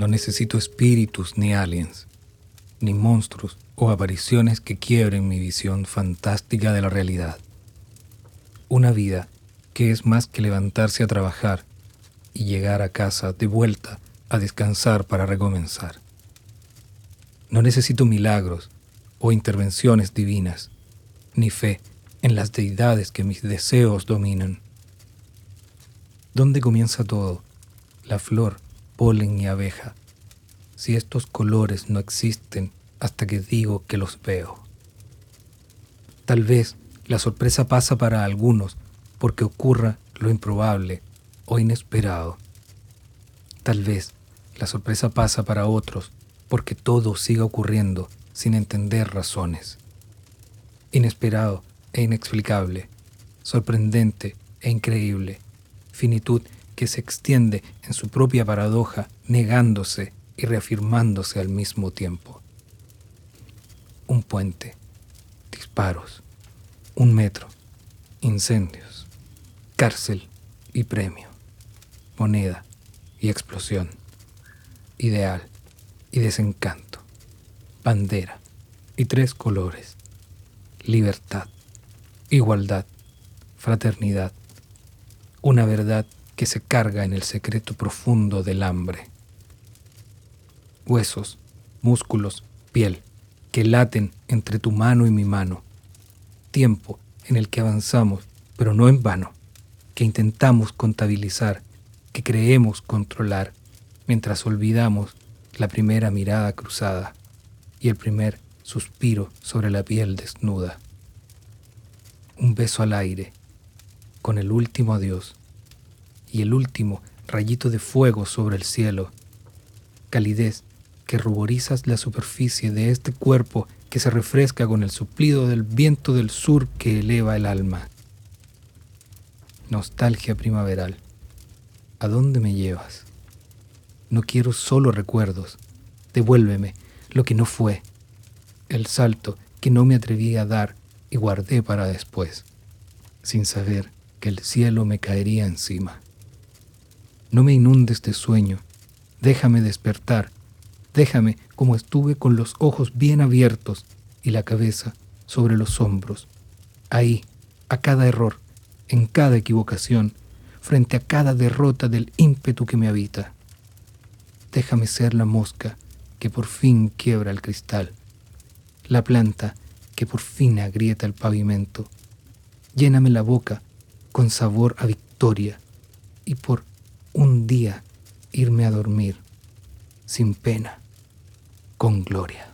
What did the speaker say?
No necesito espíritus ni aliens, ni monstruos o apariciones que quiebren mi visión fantástica de la realidad. Una vida que es más que levantarse a trabajar y llegar a casa de vuelta a descansar para recomenzar. No necesito milagros o intervenciones divinas, ni fe en las deidades que mis deseos dominan. ¿Dónde comienza todo? La flor, polen y abeja. Si estos colores no existen hasta que digo que los veo. Tal vez la sorpresa pasa para algunos porque ocurra lo improbable o inesperado. Tal vez la sorpresa pasa para otros porque todo siga ocurriendo sin entender razones. Inesperado e inexplicable, sorprendente e increíble, finitud que se extiende en su propia paradoja, negándose y reafirmándose al mismo tiempo. Un puente, disparos, un metro, incendios, cárcel y premio, moneda y explosión, ideal y desencanto, bandera y tres colores, libertad igualdad, fraternidad, una verdad que se carga en el secreto profundo del hambre. Huesos, músculos, piel, que laten entre tu mano y mi mano. Tiempo en el que avanzamos, pero no en vano, que intentamos contabilizar, que creemos controlar, mientras olvidamos la primera mirada cruzada y el primer suspiro sobre la piel desnuda un beso al aire, con el último adiós y el último rayito de fuego sobre el cielo, calidez que ruborizas la superficie de este cuerpo que se refresca con el suplido del viento del sur que eleva el alma. Nostalgia primaveral, ¿a dónde me llevas? No quiero solo recuerdos, devuélveme lo que no fue, el salto que no me atreví a dar y guardé para después, sin saber que el cielo me caería encima. No me inundes de sueño, déjame despertar, déjame como estuve con los ojos bien abiertos y la cabeza sobre los hombros, ahí, a cada error, en cada equivocación, frente a cada derrota del ímpetu que me habita. Déjame ser la mosca que por fin quiebra el cristal, la planta que por fin agrieta el pavimento. Lléname la boca con sabor a victoria y por un día irme a dormir sin pena, con gloria.